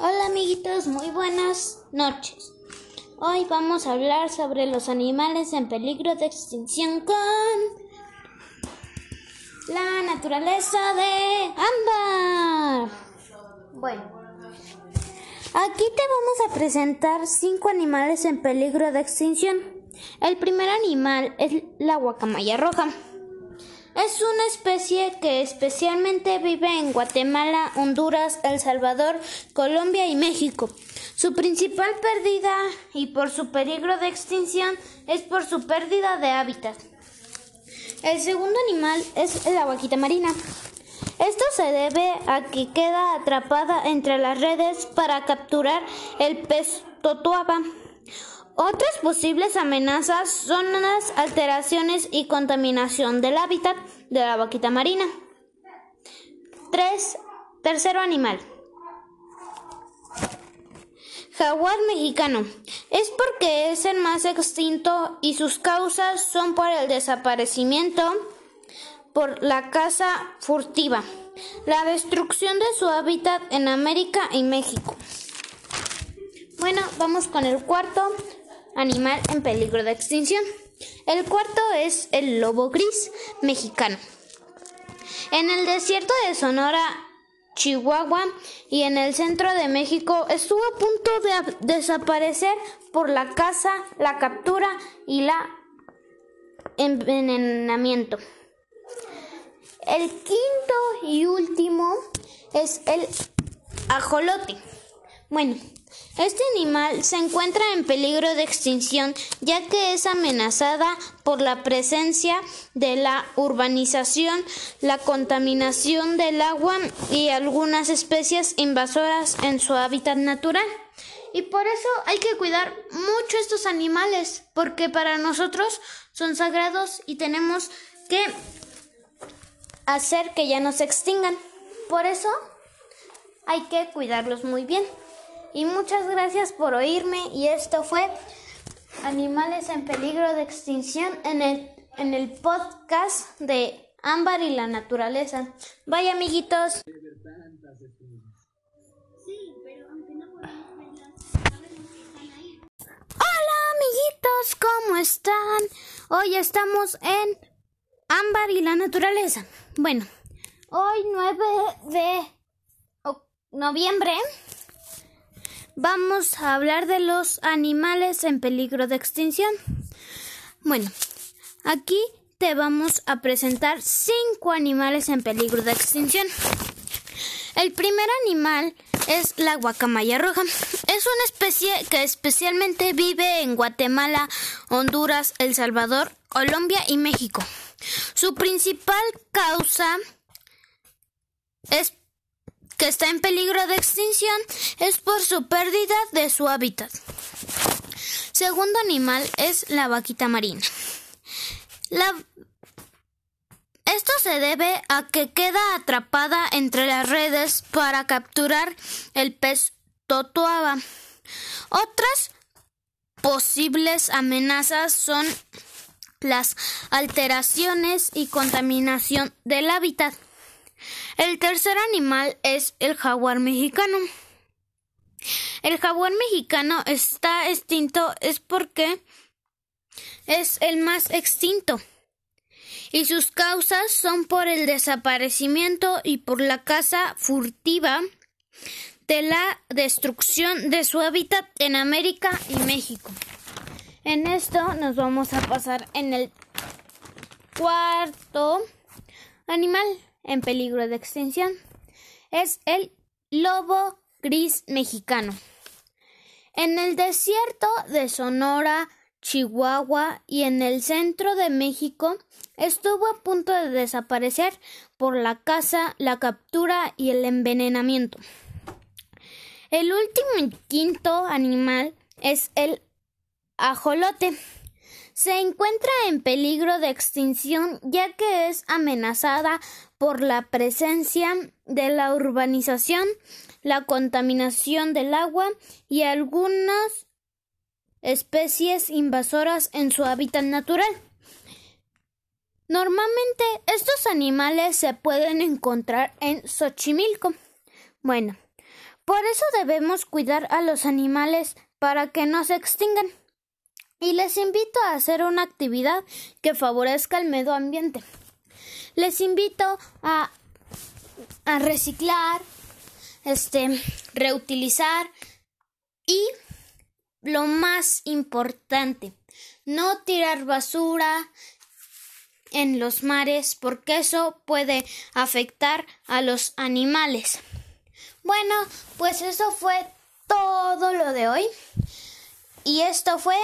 Hola amiguitos, muy buenas noches. Hoy vamos a hablar sobre los animales en peligro de extinción con la naturaleza de ámbar. Bueno, aquí te vamos a presentar cinco animales en peligro de extinción. El primer animal es la guacamaya roja. Es una especie que especialmente vive en Guatemala, Honduras, El Salvador, Colombia y México. Su principal pérdida y por su peligro de extinción es por su pérdida de hábitat. El segundo animal es la vaquita marina. Esto se debe a que queda atrapada entre las redes para capturar el pez totuaba. Otras posibles amenazas son las alteraciones y contaminación del hábitat de la vaquita marina. Tres, tercero animal. Jaguar mexicano. Es porque es el más extinto y sus causas son por el desaparecimiento, por la caza furtiva, la destrucción de su hábitat en América y México. Bueno, vamos con el cuarto animal en peligro de extinción. El cuarto es el lobo gris mexicano. En el desierto de Sonora, Chihuahua y en el centro de México estuvo a punto de desaparecer por la caza, la captura y la envenenamiento. El quinto y último es el ajolote. Bueno, este animal se encuentra en peligro de extinción ya que es amenazada por la presencia de la urbanización, la contaminación del agua y algunas especies invasoras en su hábitat natural. Y por eso hay que cuidar mucho estos animales, porque para nosotros son sagrados y tenemos que hacer que ya no se extingan. Por eso hay que cuidarlos muy bien. Y muchas gracias por oírme y esto fue Animales en peligro de extinción en el, en el podcast de Ámbar y la naturaleza. Bye amiguitos. Hola amiguitos, ¿cómo están? Hoy estamos en Ámbar y la naturaleza. Bueno, hoy 9 de noviembre vamos a hablar de los animales en peligro de extinción. Bueno, aquí te vamos a presentar cinco animales en peligro de extinción. El primer animal es la guacamaya roja. Es una especie que especialmente vive en Guatemala, Honduras, El Salvador, Colombia y México. Su principal causa es que está en peligro de extinción es por su pérdida de su hábitat. Segundo animal es la vaquita marina. Esto se debe a que queda atrapada entre las redes para capturar el pez totuaba. Otras posibles amenazas son las alteraciones y contaminación del hábitat. El tercer animal es el jaguar mexicano. El jaguar mexicano está extinto es porque es el más extinto y sus causas son por el desaparecimiento y por la caza furtiva de la destrucción de su hábitat en América y México. En esto nos vamos a pasar en el cuarto animal en peligro de extinción es el lobo gris mexicano. En el desierto de Sonora, Chihuahua y en el centro de México estuvo a punto de desaparecer por la caza, la captura y el envenenamiento. El último y quinto animal es el ajolote se encuentra en peligro de extinción ya que es amenazada por la presencia de la urbanización, la contaminación del agua y algunas especies invasoras en su hábitat natural. Normalmente estos animales se pueden encontrar en Xochimilco. Bueno, Por eso debemos cuidar a los animales para que no se extingan. Y les invito a hacer una actividad que favorezca el medio ambiente. Les invito a, a reciclar, este, reutilizar y lo más importante, no tirar basura en los mares porque eso puede afectar a los animales. Bueno, pues eso fue todo lo de hoy. Y esto fue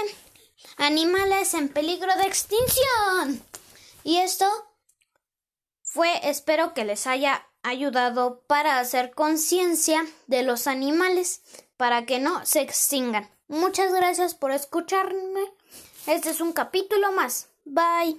Animales en peligro de extinción. Y esto fue, espero que les haya ayudado para hacer conciencia de los animales para que no se extingan. Muchas gracias por escucharme. Este es un capítulo más. Bye.